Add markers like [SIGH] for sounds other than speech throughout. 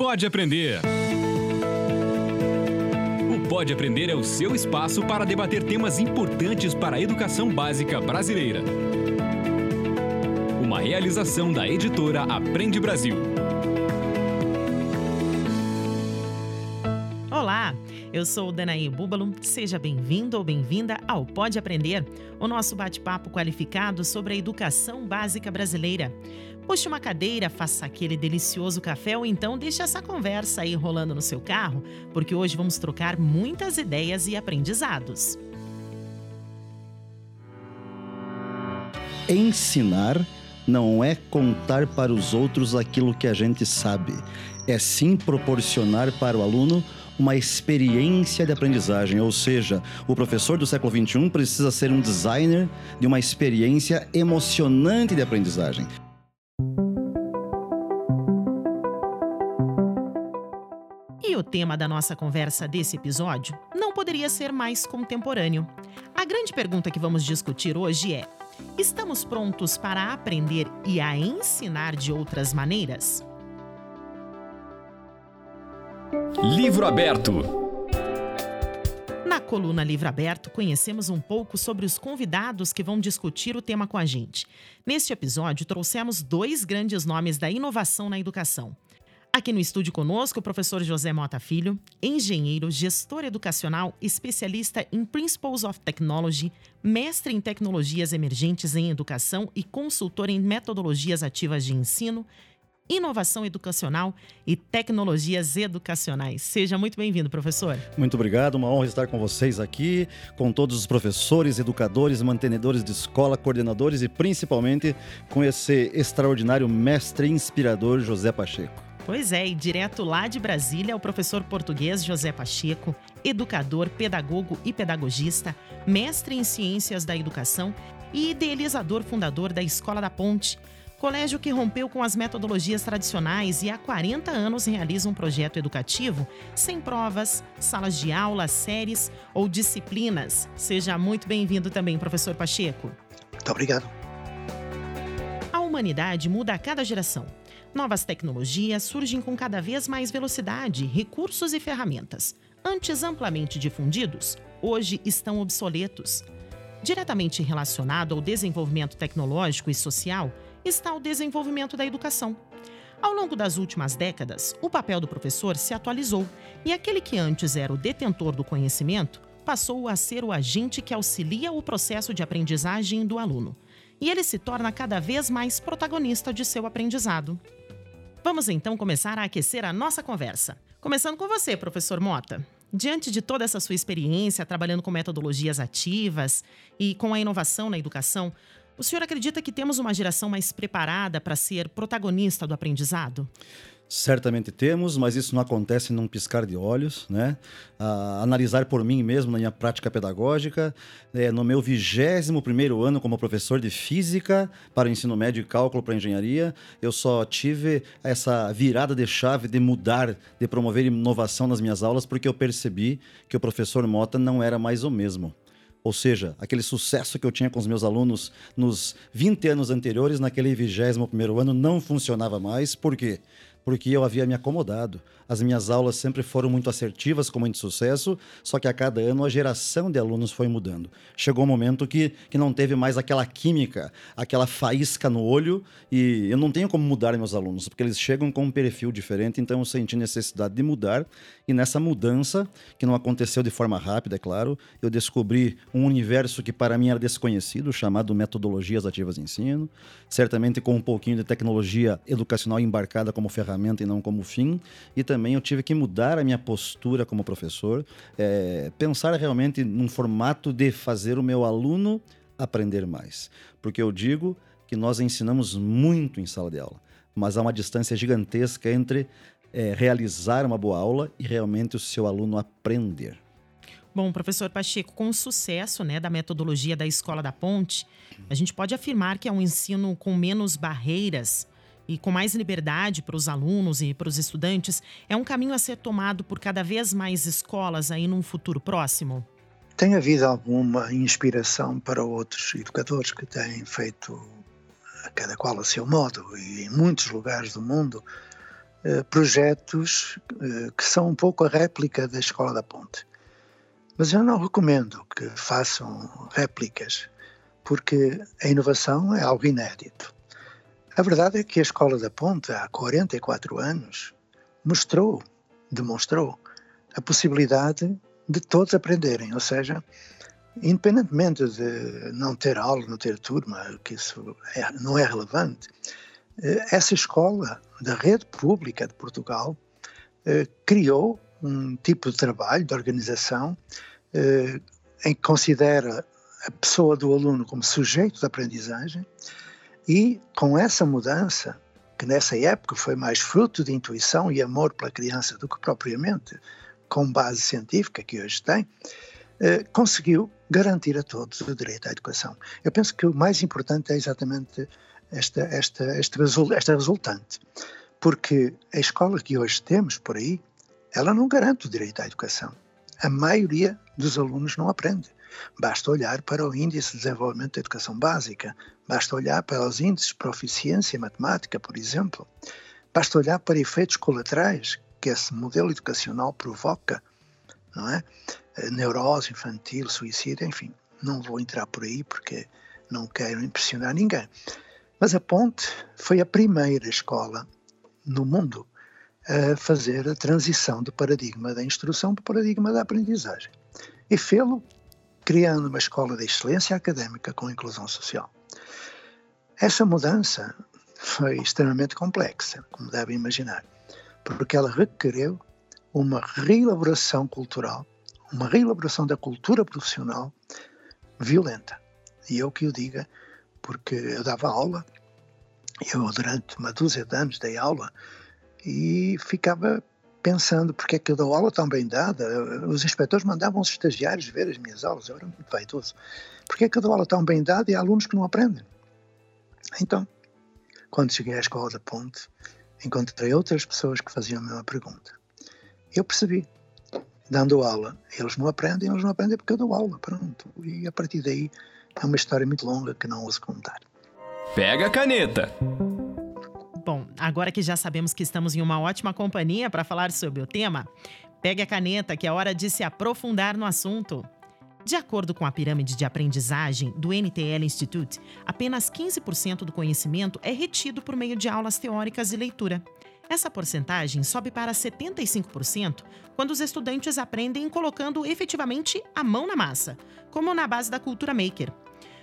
Pode Aprender. O Pode Aprender é o seu espaço para debater temas importantes para a educação básica brasileira. Uma realização da editora Aprende Brasil. Olá, eu sou Danaí Búbalo. Seja bem-vindo ou bem-vinda ao Pode Aprender, o nosso bate-papo qualificado sobre a educação básica brasileira. Puxe uma cadeira, faça aquele delicioso café ou então deixe essa conversa aí rolando no seu carro, porque hoje vamos trocar muitas ideias e aprendizados. Ensinar não é contar para os outros aquilo que a gente sabe, é sim proporcionar para o aluno uma experiência de aprendizagem, ou seja, o professor do século XXI precisa ser um designer de uma experiência emocionante de aprendizagem. O tema da nossa conversa desse episódio não poderia ser mais contemporâneo. A grande pergunta que vamos discutir hoje é: estamos prontos para aprender e a ensinar de outras maneiras? Livro aberto. Na coluna Livro Aberto, conhecemos um pouco sobre os convidados que vão discutir o tema com a gente. Neste episódio, trouxemos dois grandes nomes da inovação na educação. Aqui no estúdio conosco, o professor José Mota Filho, engenheiro, gestor educacional, especialista em Principles of Technology, mestre em tecnologias emergentes em educação e consultor em metodologias ativas de ensino, inovação educacional e tecnologias educacionais. Seja muito bem-vindo, professor. Muito obrigado, uma honra estar com vocês aqui, com todos os professores, educadores, mantenedores de escola, coordenadores e principalmente com esse extraordinário mestre inspirador José Pacheco. Pois é, e direto lá de Brasília, o professor português José Pacheco, educador, pedagogo e pedagogista, mestre em ciências da educação e idealizador fundador da Escola da Ponte, colégio que rompeu com as metodologias tradicionais e há 40 anos realiza um projeto educativo sem provas, salas de aula, séries ou disciplinas. Seja muito bem-vindo também, professor Pacheco. Muito obrigado. A humanidade muda a cada geração. Novas tecnologias surgem com cada vez mais velocidade, recursos e ferramentas. Antes amplamente difundidos, hoje estão obsoletos. Diretamente relacionado ao desenvolvimento tecnológico e social está o desenvolvimento da educação. Ao longo das últimas décadas, o papel do professor se atualizou e aquele que antes era o detentor do conhecimento passou a ser o agente que auxilia o processo de aprendizagem do aluno. E ele se torna cada vez mais protagonista de seu aprendizado. Vamos então começar a aquecer a nossa conversa. Começando com você, professor Mota. Diante de toda essa sua experiência trabalhando com metodologias ativas e com a inovação na educação, o senhor acredita que temos uma geração mais preparada para ser protagonista do aprendizado? Certamente temos, mas isso não acontece num piscar de olhos, né? Ah, analisar por mim mesmo na minha prática pedagógica, é, no meu vigésimo primeiro ano como professor de física para o ensino médio e cálculo para engenharia, eu só tive essa virada de chave de mudar, de promover inovação nas minhas aulas, porque eu percebi que o professor Mota não era mais o mesmo. Ou seja, aquele sucesso que eu tinha com os meus alunos nos 20 anos anteriores, naquele vigésimo primeiro ano, não funcionava mais. Por quê? porque eu havia me acomodado. As minhas aulas sempre foram muito assertivas, com muito sucesso, só que a cada ano a geração de alunos foi mudando. Chegou um momento que, que não teve mais aquela química, aquela faísca no olho, e eu não tenho como mudar meus alunos, porque eles chegam com um perfil diferente, então eu senti necessidade de mudar, e nessa mudança, que não aconteceu de forma rápida, é claro, eu descobri um universo que para mim era desconhecido, chamado metodologias ativas de ensino, certamente com um pouquinho de tecnologia educacional embarcada como ferramenta ferramenta e não como fim. E também eu tive que mudar a minha postura como professor, é, pensar realmente num formato de fazer o meu aluno aprender mais. Porque eu digo que nós ensinamos muito em sala de aula, mas há uma distância gigantesca entre é, realizar uma boa aula e realmente o seu aluno aprender. Bom, professor Pacheco, com o sucesso né, da metodologia da Escola da Ponte, a gente pode afirmar que é um ensino com menos barreiras e com mais liberdade para os alunos e para os estudantes, é um caminho a ser tomado por cada vez mais escolas aí num futuro próximo? Tem havido alguma inspiração para outros educadores que têm feito, cada qual a seu modo, e em muitos lugares do mundo, eh, projetos eh, que são um pouco a réplica da Escola da Ponte. Mas eu não recomendo que façam réplicas, porque a inovação é algo inédito. A verdade é que a Escola da Ponte, há 44 anos, mostrou, demonstrou, a possibilidade de todos aprenderem, ou seja, independentemente de não ter aula, não ter turma, que isso é, não é relevante, eh, essa escola da rede pública de Portugal eh, criou um tipo de trabalho, de organização, eh, em que considera a pessoa do aluno como sujeito de aprendizagem e com essa mudança, que nessa época foi mais fruto de intuição e amor pela criança do que propriamente com base científica que hoje tem, conseguiu garantir a todos o direito à educação. Eu penso que o mais importante é exatamente esta, esta, esta, esta resultante, porque a escola que hoje temos por aí, ela não garante o direito à educação. A maioria dos alunos não aprende. Basta olhar para o Índice de Desenvolvimento da Educação Básica, basta olhar para os índices de proficiência matemática, por exemplo, basta olhar para efeitos colaterais que esse modelo educacional provoca, não é? Neurose infantil, suicídio, enfim. Não vou entrar por aí porque não quero impressionar ninguém. Mas a Ponte foi a primeira escola no mundo a fazer a transição do paradigma da instrução para o paradigma da aprendizagem. E fê-lo criando uma escola de excelência académica com inclusão social. Essa mudança foi extremamente complexa, como devem imaginar, porque ela requereu uma reelaboração cultural, uma reelaboração da cultura profissional violenta. E eu que o diga, porque eu dava aula, eu durante uma dúzia de anos dei aula e ficava pensando porque é que eu dou aula tão bem dada. Os inspectores mandavam os estagiários ver as minhas aulas, eu era muito vaidoso. Porque é que eu dou aula tão bem dada e há alunos que não aprendem? Então, quando cheguei à escola da Ponte, encontrei outras pessoas que faziam a mesma pergunta. Eu percebi, dando aula, eles não aprendem, eles não aprendem porque eu dou aula, pronto. E a partir daí é uma história muito longa que não ouso contar. Pega a caneta. Agora que já sabemos que estamos em uma ótima companhia para falar sobre o tema, pegue a caneta que é hora de se aprofundar no assunto. De acordo com a pirâmide de aprendizagem do NTL Institute, apenas 15% do conhecimento é retido por meio de aulas teóricas e leitura. Essa porcentagem sobe para 75% quando os estudantes aprendem colocando efetivamente a mão na massa, como na base da cultura maker.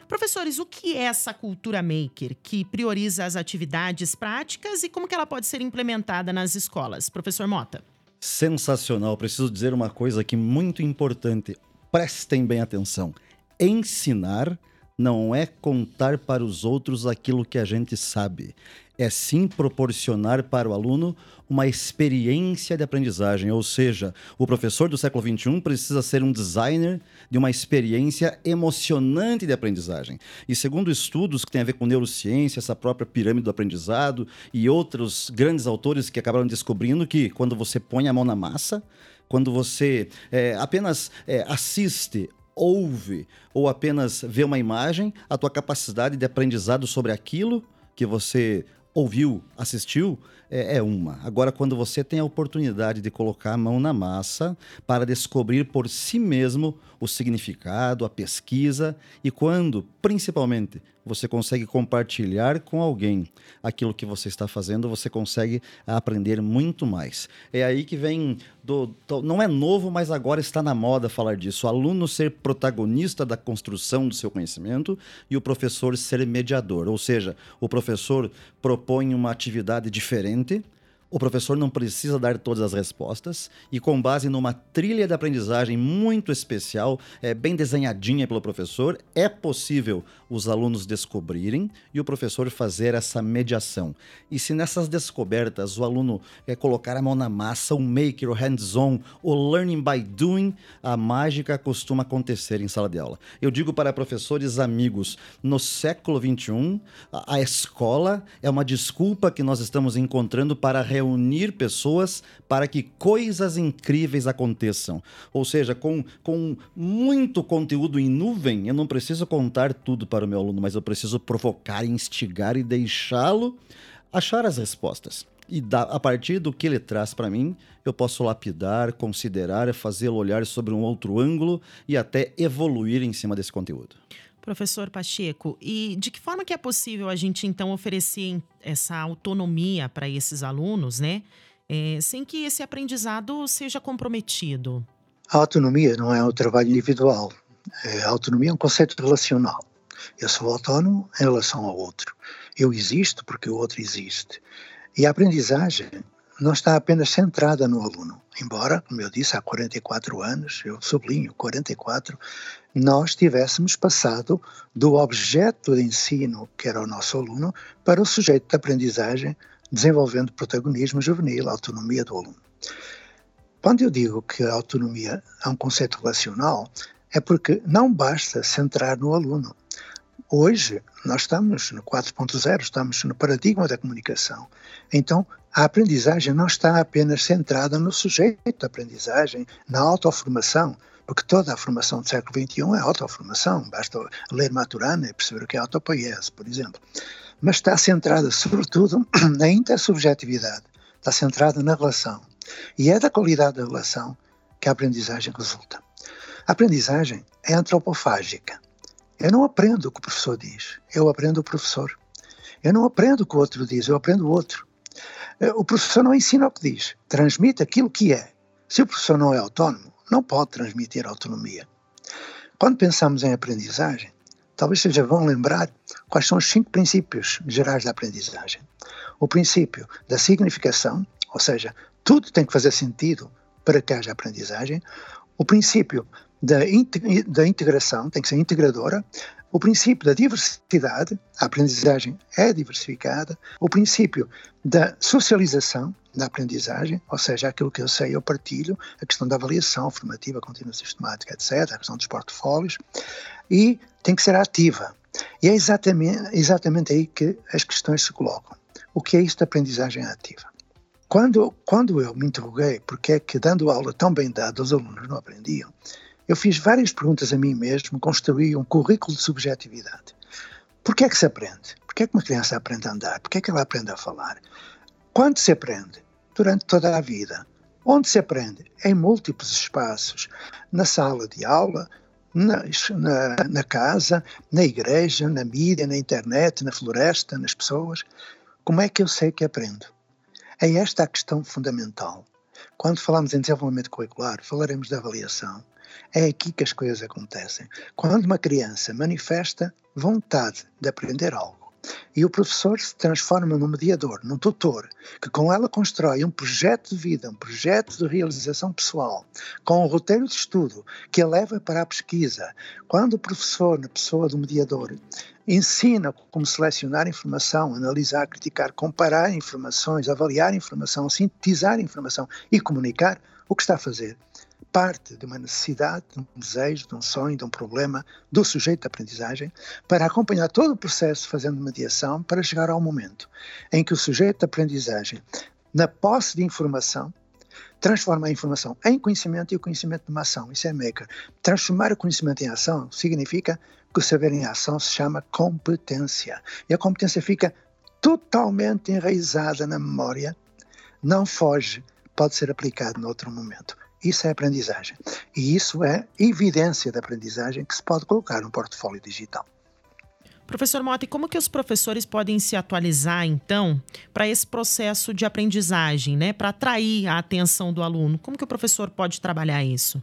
Professores, o que é essa cultura maker que prioriza as atividades práticas e como que ela pode ser implementada nas escolas? Professor Mota. Sensacional. Preciso dizer uma coisa aqui muito importante. Prestem bem atenção. Ensinar não é contar para os outros aquilo que a gente sabe é sim proporcionar para o aluno uma experiência de aprendizagem, ou seja, o professor do século XXI precisa ser um designer de uma experiência emocionante de aprendizagem. E segundo estudos que têm a ver com neurociência, essa própria pirâmide do aprendizado e outros grandes autores que acabaram descobrindo que quando você põe a mão na massa, quando você é, apenas é, assiste ouve ou apenas vê uma imagem, a tua capacidade de aprendizado sobre aquilo que você ouviu, assistiu, é, é, uma. Agora, quando você tem a oportunidade de colocar a mão na massa para descobrir por si mesmo o significado, a pesquisa, e quando, principalmente, você consegue compartilhar com alguém aquilo que você está fazendo, você consegue aprender muito mais. É aí que vem do, do, não é novo, mas agora está na moda falar disso. O aluno ser protagonista da construção do seu conhecimento e o professor ser mediador, ou seja, o professor propõe uma atividade diferente o professor não precisa dar todas as respostas e, com base numa trilha de aprendizagem muito especial, é, bem desenhadinha pelo professor, é possível os alunos descobrirem e o professor fazer essa mediação. E se nessas descobertas o aluno é, colocar a mão na massa, o maker, o hands-on, o learning by doing, a mágica costuma acontecer em sala de aula. Eu digo para professores amigos, no século XXI, a, a escola é uma desculpa que nós estamos encontrando para reunir pessoas para que coisas incríveis aconteçam. Ou seja, com, com muito conteúdo em nuvem, eu não preciso contar tudo para o meu aluno, mas eu preciso provocar, instigar e deixá-lo achar as respostas. e da, a partir do que ele traz para mim, eu posso lapidar, considerar, fazê-lo olhar sobre um outro ângulo e até evoluir em cima desse conteúdo. Professor Pacheco, e de que forma que é possível a gente então oferecer essa autonomia para esses alunos, né? É, sem que esse aprendizado seja comprometido? A autonomia não é um trabalho individual. É, a autonomia é um conceito relacional. Eu sou autónomo em relação ao outro. Eu existo porque o outro existe. E a aprendizagem não está apenas centrada no aluno. Embora, como eu disse, há 44 anos, eu sublinho 44, nós tivéssemos passado do objeto de ensino, que era o nosso aluno, para o sujeito de aprendizagem, desenvolvendo protagonismo juvenil, autonomia do aluno. Quando eu digo que a autonomia é um conceito relacional, é porque não basta centrar no aluno. Hoje, nós estamos no 4.0, estamos no paradigma da comunicação. Então, a aprendizagem não está apenas centrada no sujeito da aprendizagem, na autoformação, porque toda a formação do século XXI é autoformação. Basta ler Maturana e perceber o que é autopoiese, por exemplo. Mas está centrada, sobretudo, [CLEARS THROAT] na intersubjetividade. Está centrada na relação. E é da qualidade da relação que a aprendizagem resulta. A aprendizagem é antropofágica. Eu não aprendo o que o professor diz, eu aprendo o professor. Eu não aprendo o que o outro diz, eu aprendo o outro. Eh, o professor não ensina o que diz, transmite aquilo que é. Se o professor não é autónomo, não pode transmitir autonomia. Quando pensamos em aprendizagem, talvez seja bom lembrar quais são os cinco princípios gerais da aprendizagem. O princípio da significação, ou seja, tudo tem que fazer sentido para que haja aprendizagem. O princípio da, da integração, tem que ser integradora, o princípio da diversidade, a aprendizagem é diversificada, o princípio da socialização da aprendizagem, ou seja, aquilo que eu sei eu partilho, a questão da avaliação formativa, contínua sistemática, etc., a questão dos portfólios, e tem que ser ativa. E é exatamente, exatamente aí que as questões se colocam. O que é isto de aprendizagem ativa? Quando, quando eu me interroguei porque é que dando aula tão bem dada os alunos não aprendiam, eu fiz várias perguntas a mim mesmo, construí um currículo de subjetividade. Por que é que se aprende? Por que é que uma criança aprende a andar? Por que é que ela aprende a falar? Quando se aprende? Durante toda a vida. Onde se aprende? Em múltiplos espaços. Na sala de aula, na, na, na, casa, na igreja, na mídia, na internet, na floresta, nas pessoas. Como é que eu sei que aprendo? É esta a questão fundamental. Quando falamos em desenvolvimento curricular, falaremos de avaliação. É aqui que as coisas acontecem. Quando uma criança manifesta vontade de aprender algo, e o professor se transforma num mediador, num tutor, que com ela constrói um projeto de vida, um projeto de realização pessoal, com um roteiro de estudo que a leva para a pesquisa. Quando o professor, na pessoa do mediador, ensina como selecionar informação, analisar, criticar, comparar informações, avaliar informação, sintetizar informação e comunicar, o que está a fazer? Parte de uma necessidade, de um desejo, de um sonho, de um problema do sujeito de aprendizagem, para acompanhar todo o processo fazendo mediação para chegar ao momento em que o sujeito de aprendizagem, na posse de informação, transforma a informação em conhecimento e o conhecimento numa ação. Isso é maker. Transformar o conhecimento em ação significa que o saber em ação se chama competência. E a competência fica totalmente enraizada na memória, não foge, pode ser aplicado noutro momento. Isso é aprendizagem. E isso é evidência da aprendizagem que se pode colocar no portfólio digital. Professor Mota, e como que os professores podem se atualizar, então, para esse processo de aprendizagem, né? Para atrair a atenção do aluno? Como que o professor pode trabalhar isso?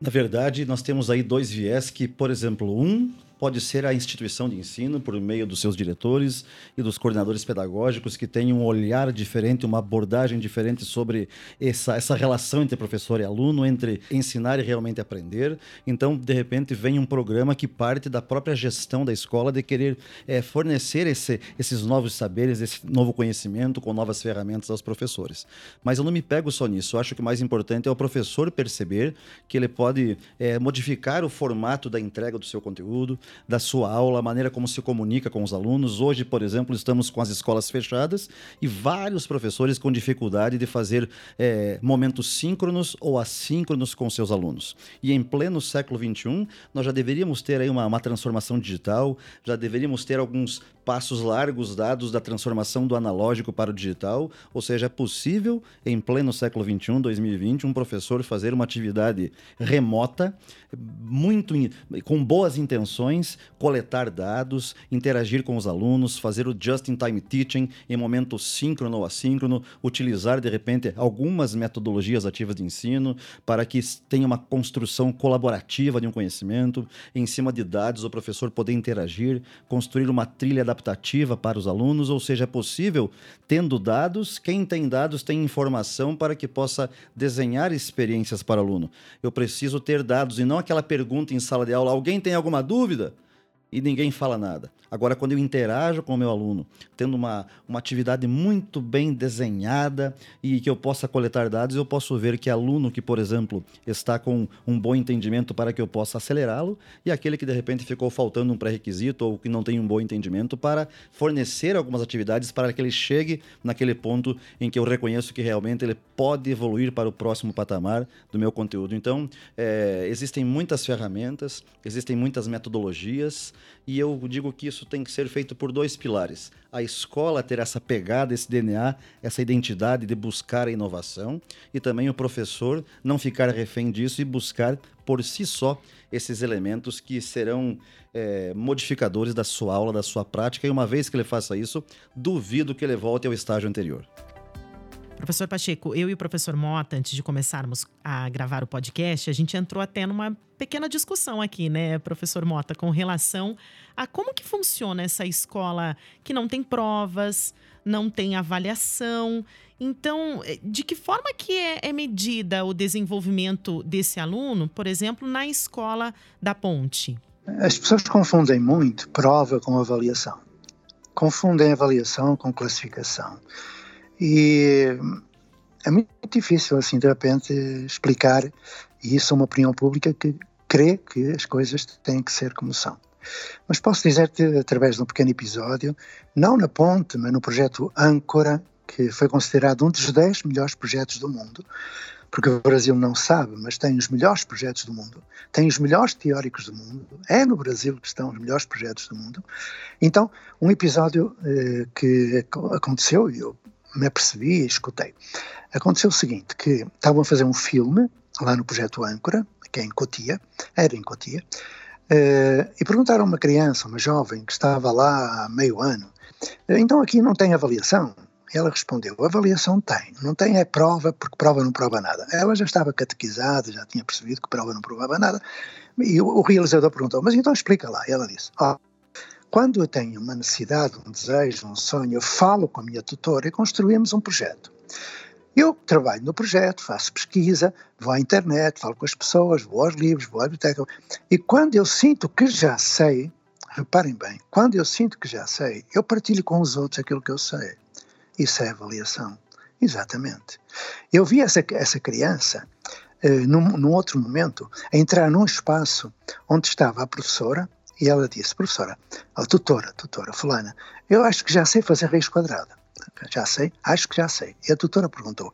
Na verdade, nós temos aí dois viés que, por exemplo, um pode ser a instituição de ensino, por meio dos seus diretores e dos coordenadores pedagógicos, que têm um olhar diferente, uma abordagem diferente sobre essa, essa relação entre professor e aluno, entre ensinar e realmente aprender. Então, de repente, vem um programa que parte da própria gestão da escola de querer é, fornecer esse, esses novos saberes, esse novo conhecimento com novas ferramentas aos professores. Mas eu não me pego só nisso. Eu acho que o mais importante é o professor perceber que ele pode é, modificar o formato da entrega do seu conteúdo, da sua aula, a maneira como se comunica com os alunos. Hoje, por exemplo, estamos com as escolas fechadas e vários professores com dificuldade de fazer é, momentos síncronos ou assíncronos com seus alunos. E em pleno século XXI, nós já deveríamos ter aí uma, uma transformação digital, já deveríamos ter alguns passos largos dados da transformação do analógico para o digital, ou seja, é possível, em pleno século XXI, 2020, um professor fazer uma atividade remota, muito com boas intenções, coletar dados, interagir com os alunos, fazer o just-in-time teaching em momento síncrono ou assíncrono, utilizar, de repente, algumas metodologias ativas de ensino para que tenha uma construção colaborativa de um conhecimento, em cima de dados, o professor poder interagir, construir uma trilha da adaptativa para os alunos, ou seja, é possível, tendo dados, quem tem dados tem informação para que possa desenhar experiências para o aluno. Eu preciso ter dados e não aquela pergunta em sala de aula: alguém tem alguma dúvida? E ninguém fala nada. Agora, quando eu interajo com o meu aluno, tendo uma, uma atividade muito bem desenhada e que eu possa coletar dados, eu posso ver que aluno que, por exemplo, está com um bom entendimento para que eu possa acelerá-lo e aquele que de repente ficou faltando um pré-requisito ou que não tem um bom entendimento para fornecer algumas atividades para que ele chegue naquele ponto em que eu reconheço que realmente ele pode evoluir para o próximo patamar do meu conteúdo. Então, é, existem muitas ferramentas, existem muitas metodologias e eu digo que isso tem que ser feito por dois pilares. A escola ter essa pegada, esse DNA, essa identidade de buscar a inovação e também o professor não ficar refém disso e buscar por si só esses elementos que serão é, modificadores da sua aula, da sua prática. E uma vez que ele faça isso, duvido que ele volte ao estágio anterior. Professor Pacheco, eu e o professor Mota, antes de começarmos a gravar o podcast, a gente entrou até numa pequena discussão aqui, né, professor Mota, com relação a como que funciona essa escola que não tem provas, não tem avaliação. Então, eh, de que forma que é, é medida o desenvolvimento desse aluno, por exemplo, na escola da Ponte? As pessoas confundem muito prova com avaliação. Confundem avaliação com classificação. E é muito difícil, assim, de repente, explicar, e isso é uma opinião pública que crê que as coisas têm que ser como são. Mas posso dizer-te, através de um pequeno episódio, não na ponte, mas no projeto Âncora, que foi considerado um dos 10 melhores projetos do mundo, porque o Brasil não sabe, mas tem os melhores projetos do mundo, tem os melhores teóricos do mundo, é no Brasil que estão os melhores projetos do mundo. Então, um episódio eh, que aconteceu, e eu me apercebi e escutei. Aconteceu o seguinte, que estavam a fazer um filme lá no projeto Âncora, que é em Cotia, era em Cotia, uh, e perguntaram a uma criança, uma jovem que estava lá há meio ano, então aqui não tem avaliação? Ela respondeu, avaliação tem, não tem é prova, porque prova não prova nada. Ela já estava catequizada, já tinha percebido que prova não provava nada, e o, realizador perguntou, mas então explica lá. E ela disse, oh, quando eu tenho uma necessidade, um desejo, um sonho, eu falo com a minha tutora e construímos um projeto. Eu trabalho no projeto, faço pesquisa, vou à internet, falo com as pessoas, vou aos livros, vou à biblioteca. E quando eu sinto que já sei, reparem bem, quando eu sinto que já sei, eu partilho com os outros aquilo que eu sei. Isso é avaliação. Exatamente. Eu vi essa, essa criança, eh, num, num outro momento, entrar num espaço onde estava a professora, e ela disse, professora, a tutora, tutora, fulana, eu acho que já sei fazer raiz quadrada. Já sei, acho que já sei. E a tutora perguntou,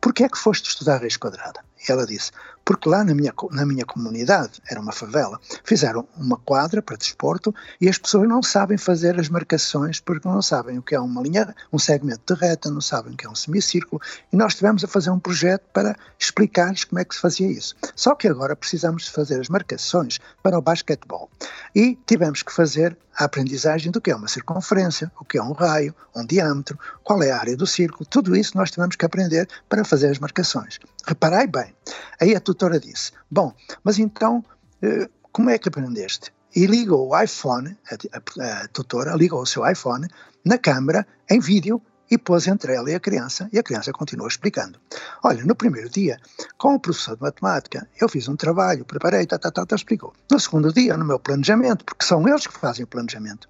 por que é que foste estudar raiz quadrada? E ela disse, porque lá na minha, na minha comunidade, era uma favela, fizeram uma quadra para desporto e as pessoas não sabem fazer as marcações porque não sabem o que é uma linha, um segmento de reta, não sabem o que é um semicírculo e nós tivemos a fazer um projeto para explicar-lhes como é que se fazia isso. Só que agora precisamos fazer as marcações para o basquetebol e tivemos que fazer a aprendizagem do que é uma circunferência, o que é um raio, um diâmetro, qual é a área do círculo, tudo isso nós tivemos que aprender para fazer as marcações. Reparai bem, aí a tutora disse: Bom, mas então, eh, como é que aprendeste? E ligou o iPhone, a, a, a tutora ligou o seu iPhone na câmara, em vídeo, e pôs entre ela e a criança, e a criança continuou explicando. Olha, no primeiro dia, com o professor de matemática, eu fiz um trabalho, preparei, tá, tá, tá, tá, explicou. No segundo dia, no meu planejamento, porque são eles que fazem o planejamento,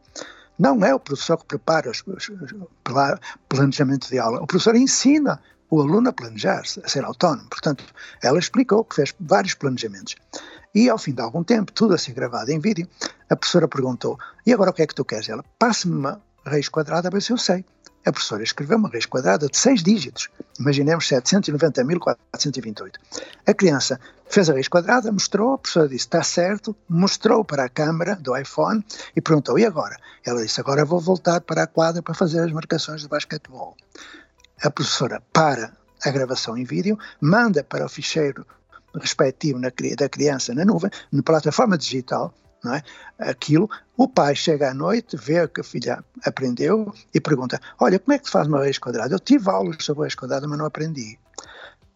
não é o professor que prepara o planejamento de aula, o professor ensina o aluno a planejar-se, a ser autónomo. Portanto, ela explicou que fez vários planejamentos. E ao fim de algum tempo, tudo assim gravado em vídeo, A professora perguntou: E agora o que é que tu queres? Ela, passe-me uma raiz quadrada a ver se eu sei. A professora escreveu uma raiz quadrada de seis dígitos. Imaginemos 790.428. A criança fez a raiz quadrada, mostrou, a professora disse: Está certo, mostrou para a câmara do iPhone e perguntou: E agora? Ela disse: Agora vou voltar para a quadra para fazer as marcações de basquetebol. A professora para a gravação em vídeo, manda para o ficheiro respectivo na, da criança na nuvem, na plataforma digital, não é? Aquilo, o pai chega à noite, vê o que a filha aprendeu e pergunta: Olha, como é que se faz uma raiz quadrada? Eu tive aulas sobre raiz quadrada, mas não aprendi.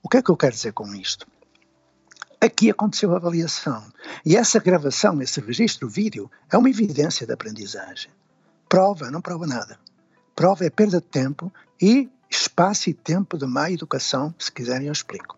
O que é que eu quero dizer com isto? Aqui aconteceu a avaliação. E essa gravação, esse registro vídeo, é uma evidência da aprendizagem. Prova, não prova nada. Prova é perda de tempo e espaço e tempo de má educação, se quiserem eu explico.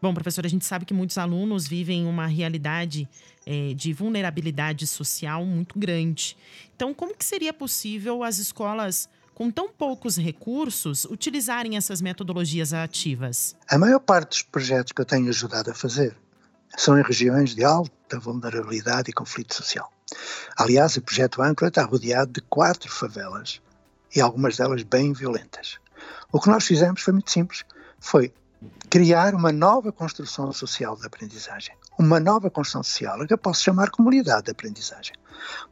Bom, professor, a gente sabe que muitos alunos vivem uma realidade é, de vulnerabilidade social muito grande. Então, como que seria possível as escolas, com tão poucos recursos, utilizarem essas metodologias ativas? A maior parte dos projetos que eu tenho ajudado a fazer são em regiões de alta vulnerabilidade e conflito social. Aliás, o projeto Âncora está rodeado de quatro favelas e algumas delas bem violentas. O que nós fizemos foi muito simples, foi criar uma nova construção social da aprendizagem. Uma nova construção social que eu posso chamar comunidade de aprendizagem.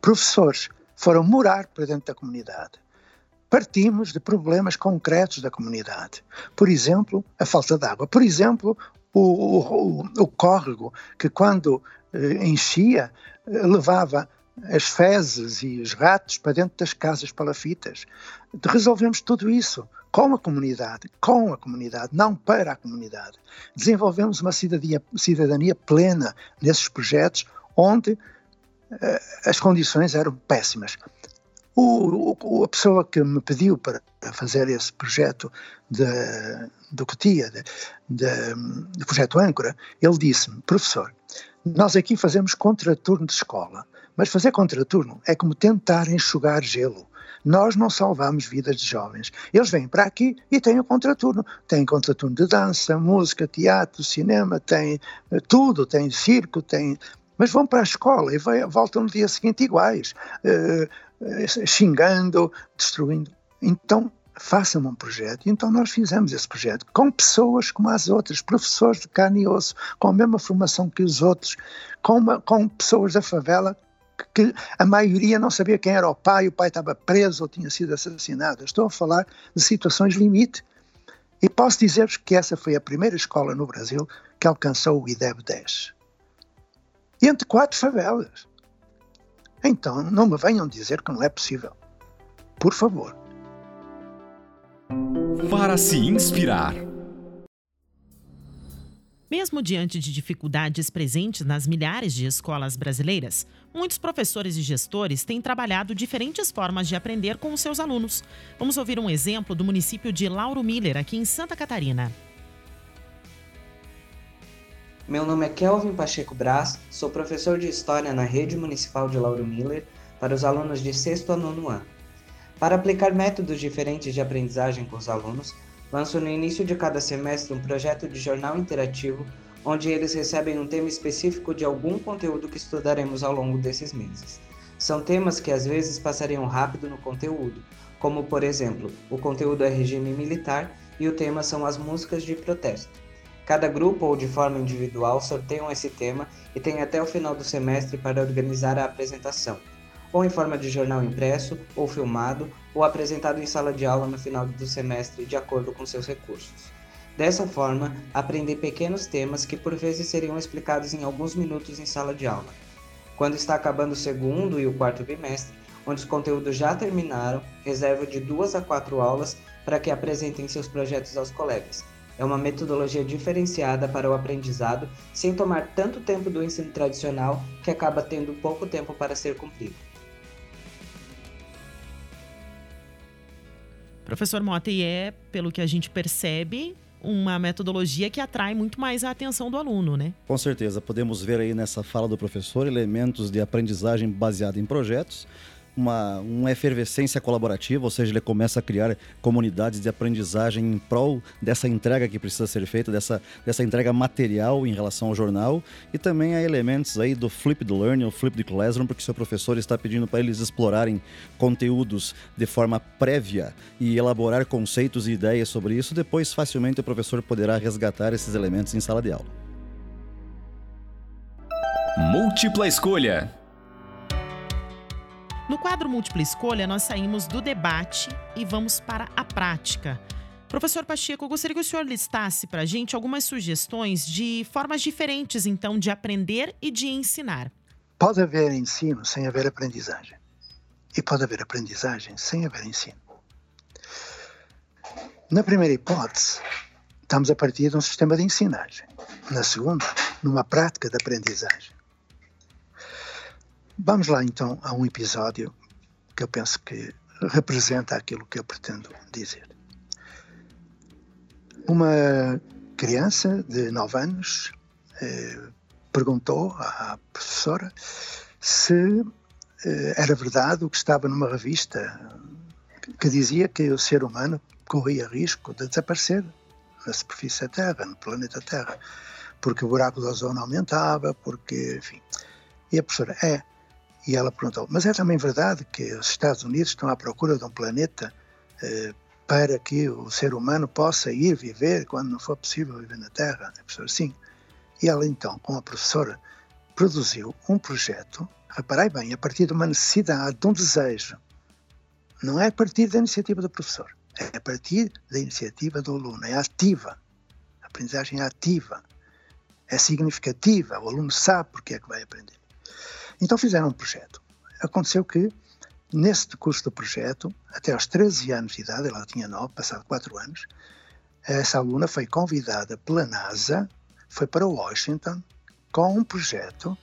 Professores foram morar para dentro da comunidade. Partimos de problemas concretos da comunidade. Por exemplo, a falta de água. Por exemplo, o, o, o córrego que, quando eh, enchia, eh, levava as fezes e os ratos para dentro das casas palafitas. Resolvemos tudo isso com a comunidade, com a comunidade, não para a comunidade. Desenvolvemos uma cidadania, cidadania plena nesses projetos onde uh, as condições eram péssimas. O, o, a pessoa que me pediu para fazer esse projeto de, do COTIA, de, de, do projeto Âncora, ele disse-me, professor, nós aqui fazemos contraturno de escola, mas fazer contraturno é como tentar enxugar gelo. Nós não salvamos vidas de jovens. Eles vêm para aqui e têm o contraturno. Têm contraturno de dança, música, teatro, cinema, têm eh, tudo, têm circo, têm. Mas vão para a escola e voltam no dia seguinte iguais, uh, xingando, destruindo. Então, façam um projeto. Então nós fizemos esse projeto com pessoas como as outras, professores de carne e osso, com a mesma formação que os outros, com, uma, com pessoas da favela que a maioria não sabia quem era o pai, o pai estava preso ou tinha sido assassinado. Estou a falar de situações limite. E posso dizer-vos que essa foi a primeira escola no Brasil que alcançou o IDEB 10. Entre quatro favelas. Então, não me venham dizer que não é possível. Por favor. Para se inspirar. Mesmo diante de dificuldades presentes nas milhares de escolas brasileiras, muitos professores e gestores têm trabalhado diferentes formas de aprender com os seus alunos. Vamos ouvir um exemplo do município de Lauro Miller, aqui em Santa Catarina. Meu nome é Kelvin Pacheco Braz, sou professor de História na Rede Municipal de Lauro Miller para os alunos de sexto a nono ano. Para aplicar métodos diferentes de aprendizagem com os alunos, lanço no início de cada semestre um projeto de jornal interativo onde eles recebem um tema específico de algum conteúdo que estudaremos ao longo desses meses. São temas que às vezes passariam rápido no conteúdo, como por exemplo, o conteúdo é regime militar e o tema são as músicas de protesto. Cada grupo ou de forma individual sorteiam esse tema e tem até o final do semestre para organizar a apresentação, ou em forma de jornal impresso ou filmado, ou apresentado em sala de aula no final do semestre de acordo com seus recursos. Dessa forma, aprendi pequenos temas que por vezes seriam explicados em alguns minutos em sala de aula. Quando está acabando o segundo e o quarto bimestre, onde os conteúdos já terminaram, reservo de duas a quatro aulas para que apresentem seus projetos aos colegas. É uma metodologia diferenciada para o aprendizado, sem tomar tanto tempo do ensino tradicional que acaba tendo pouco tempo para ser cumprido. Professor Mota, e é, pelo que a gente percebe, uma metodologia que atrai muito mais a atenção do aluno, né? Com certeza. Podemos ver aí nessa fala do professor elementos de aprendizagem baseada em projetos, uma, uma efervescência colaborativa, ou seja, ele começa a criar comunidades de aprendizagem em prol dessa entrega que precisa ser feita, dessa, dessa entrega material em relação ao jornal. E também há elementos aí do Flip the Learning, o Flip the Classroom, porque seu professor está pedindo para eles explorarem conteúdos de forma prévia e elaborar conceitos e ideias sobre isso. Depois, facilmente, o professor poderá resgatar esses elementos em sala de aula. Múltipla escolha. No quadro Múltipla Escolha, nós saímos do debate e vamos para a prática. Professor Pacheco, eu gostaria que o senhor listasse para a gente algumas sugestões de formas diferentes, então, de aprender e de ensinar. Pode haver ensino sem haver aprendizagem. E pode haver aprendizagem sem haver ensino. Na primeira hipótese, estamos a partir de um sistema de ensinagem. Na segunda, numa prática de aprendizagem. Vamos lá então a um episódio que eu penso que representa aquilo que eu pretendo dizer. Uma criança de 9 anos eh, perguntou à professora se eh, era verdade o que estava numa revista que dizia que o ser humano corria risco de desaparecer na superfície da Terra, no planeta Terra, porque o buraco do ozono aumentava, porque, enfim. E a professora, é, e ela perguntou: Mas é também verdade que os Estados Unidos estão à procura de um planeta eh, para que o ser humano possa ir viver quando não for possível viver na Terra? A professora: Sim. E ela então, com a professora, produziu um projeto, reparei bem, a partir de uma necessidade, de um desejo. Não é a partir da iniciativa do professor, é a partir da iniciativa do aluno, é ativa. A aprendizagem é ativa, é significativa, o aluno sabe porque é que vai aprender. Então fizeram um projeto. Aconteceu que, nesse curso do projeto, até aos 13 anos de idade, ela tinha 9, passado 4 anos, essa aluna foi convidada pela NASA, foi para Washington, com um projeto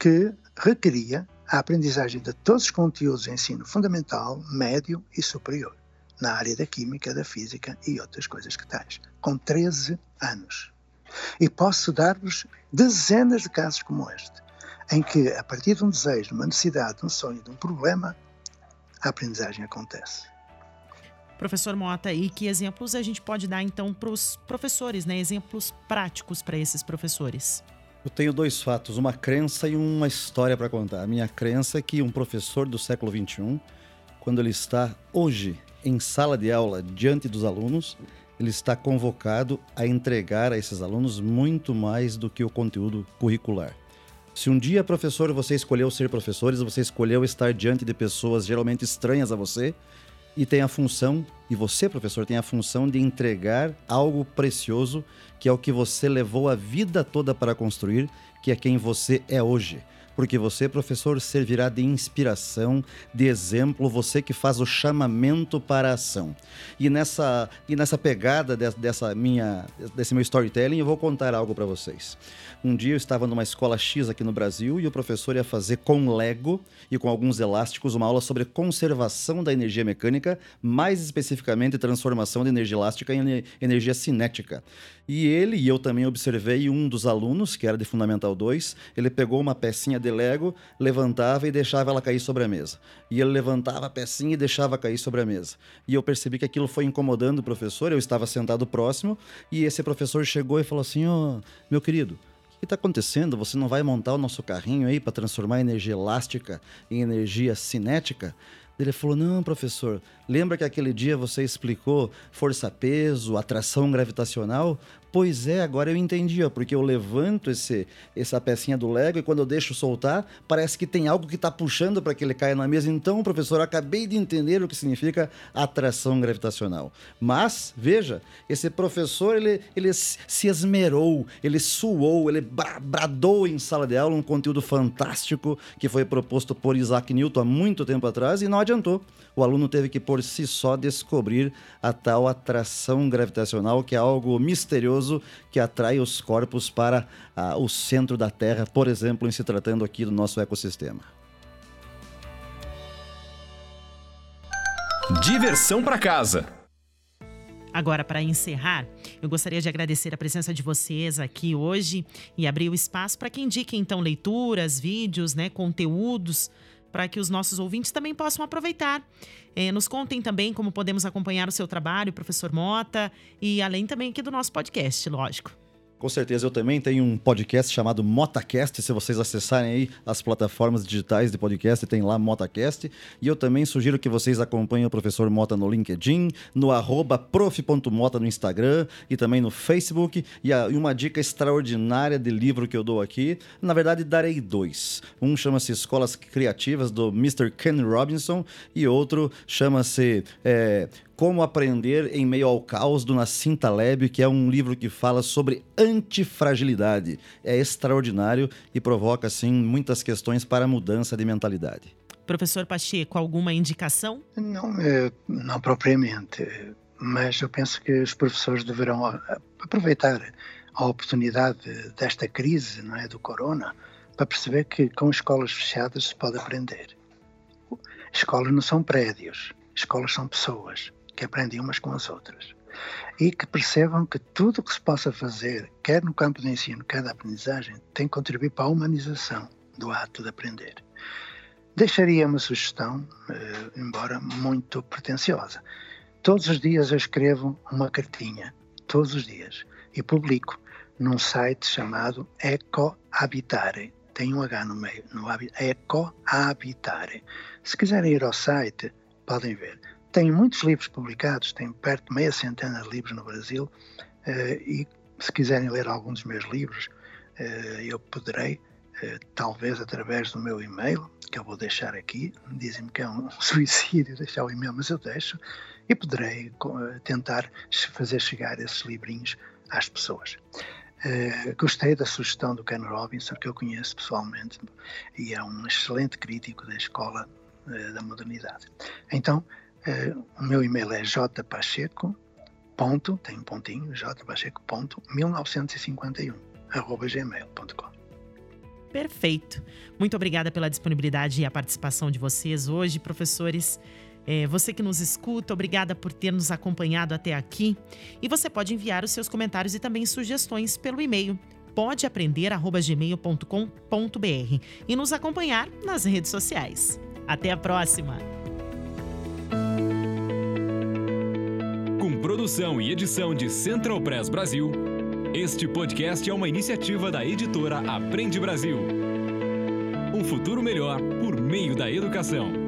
que requeria a aprendizagem de todos os conteúdos de ensino fundamental, médio e superior, na área da química, da física e outras coisas que tais, com 13 anos. E posso dar-vos dezenas de casos como este em que, a partir de um desejo, uma necessidade, um sonho, de um problema, a aprendizagem acontece. Professor Mota, e que exemplos a gente pode dar então para os professores, né? Exemplos práticos para esses professores? Eu tenho dois fatos, uma crença e uma história para contar. A minha crença é que um professor do século XXI, quando ele está hoje em sala de aula diante dos alunos, ele está convocado a entregar a esses alunos muito mais do que o conteúdo curricular. Se um dia, professor, você escolheu ser professores, você escolheu estar diante de pessoas geralmente estranhas a você e tem a função, e você, professor, tem a função de entregar algo precioso, que é o que você levou a vida toda para construir, que é quem você é hoje porque você, professor, servirá de inspiração, de exemplo, você que faz o chamamento para a ação. E nessa, e nessa pegada dessa minha, desse meu storytelling, eu vou contar algo para vocês. Um dia eu estava numa escola X aqui no Brasil e o professor ia fazer com Lego e com alguns elásticos uma aula sobre conservação da energia mecânica, mais especificamente transformação de energia elástica em energia cinética. E ele, e eu também observei um dos alunos, que era de Fundamental 2, ele pegou uma pecinha de Lego, levantava e deixava ela cair sobre a mesa. E ele levantava a pecinha e deixava cair sobre a mesa. E eu percebi que aquilo foi incomodando o professor, eu estava sentado próximo, e esse professor chegou e falou assim: Ó, oh, meu querido, o que está acontecendo? Você não vai montar o nosso carrinho aí para transformar energia elástica em energia cinética? Ele falou: Não, professor, lembra que aquele dia você explicou força-peso, atração gravitacional? Pois é, agora eu entendi, ó, porque eu levanto esse, essa pecinha do Lego e quando eu deixo soltar, parece que tem algo que está puxando para que ele caia na mesa. Então, professor, acabei de entender o que significa atração gravitacional. Mas, veja, esse professor, ele, ele se esmerou, ele suou, ele bradou em sala de aula um conteúdo fantástico que foi proposto por Isaac Newton há muito tempo atrás e não adiantou. O aluno teve que por si só descobrir a tal atração gravitacional, que é algo misterioso que atrai os corpos para ah, o centro da Terra, por exemplo, em se tratando aqui do nosso ecossistema. Diversão para casa. Agora, para encerrar, eu gostaria de agradecer a presença de vocês aqui hoje e abrir o espaço para que indiquem então leituras, vídeos, né, conteúdos para que os nossos ouvintes também possam aproveitar. É, nos contem também como podemos acompanhar o seu trabalho, professor Mota, e além também aqui do nosso podcast, lógico. Com certeza, eu também tenho um podcast chamado MotaCast. Se vocês acessarem aí as plataformas digitais de podcast, tem lá MotaCast. E eu também sugiro que vocês acompanhem o professor Mota no LinkedIn, no arroba prof.mota no Instagram e também no Facebook. E uma dica extraordinária de livro que eu dou aqui, na verdade, darei dois. Um chama-se Escolas Criativas, do Mr. Ken Robinson, e outro chama-se é, como Aprender em Meio ao Caos, do Nassim Taleb, que é um livro que fala sobre antifragilidade. É extraordinário e provoca, assim, muitas questões para a mudança de mentalidade. Professor Pacheco, alguma indicação? Não, não propriamente, mas eu penso que os professores deverão aproveitar a oportunidade desta crise, não é, do corona, para perceber que com escolas fechadas se pode aprender. Escolas não são prédios, escolas são pessoas que aprendem umas com as outras e que percebam que tudo o que se possa fazer, quer no campo do ensino, quer da aprendizagem, tem que contribuir para a humanização do ato de aprender. Deixaria uma sugestão, eh, embora muito pretensiosa. Todos os dias eu escrevo uma cartinha, todos os dias, e publico num site chamado Ecohabitare. Tem um H no meio, no Ecohabitare. Se quiserem ir ao site, podem ver tenho muitos livros publicados, tenho perto de meia centena de livros no Brasil, uh, e se quiserem ler algum dos meus livros, uh, eu poderei, uh, talvez através do meu e-mail, que eu vou deixar aqui, dizem-me que é um [LAUGHS] suicídio deixar o e-mail, mas eu deixo, e poderei tentar fazer chegar esses livrinhos às pessoas. Uh, gostei da sugestão do Ken Robinson, que eu conheço pessoalmente, e é um excelente crítico da escola uh, da modernidade. Então, Uh, o meu e-mail é jpacheco, ponto, tem um pontinho, jpacheco, ponto, 1951, arroba gmail.com. Perfeito. Muito obrigada pela disponibilidade e a participação de vocês hoje, professores. É, você que nos escuta, obrigada por ter nos acompanhado até aqui. E você pode enviar os seus comentários e também sugestões pelo e-mail podeaprender@gmail.com.br e nos acompanhar nas redes sociais. Até a próxima. Produção e edição de Central Press Brasil. Este podcast é uma iniciativa da editora Aprende Brasil. Um futuro melhor por meio da educação.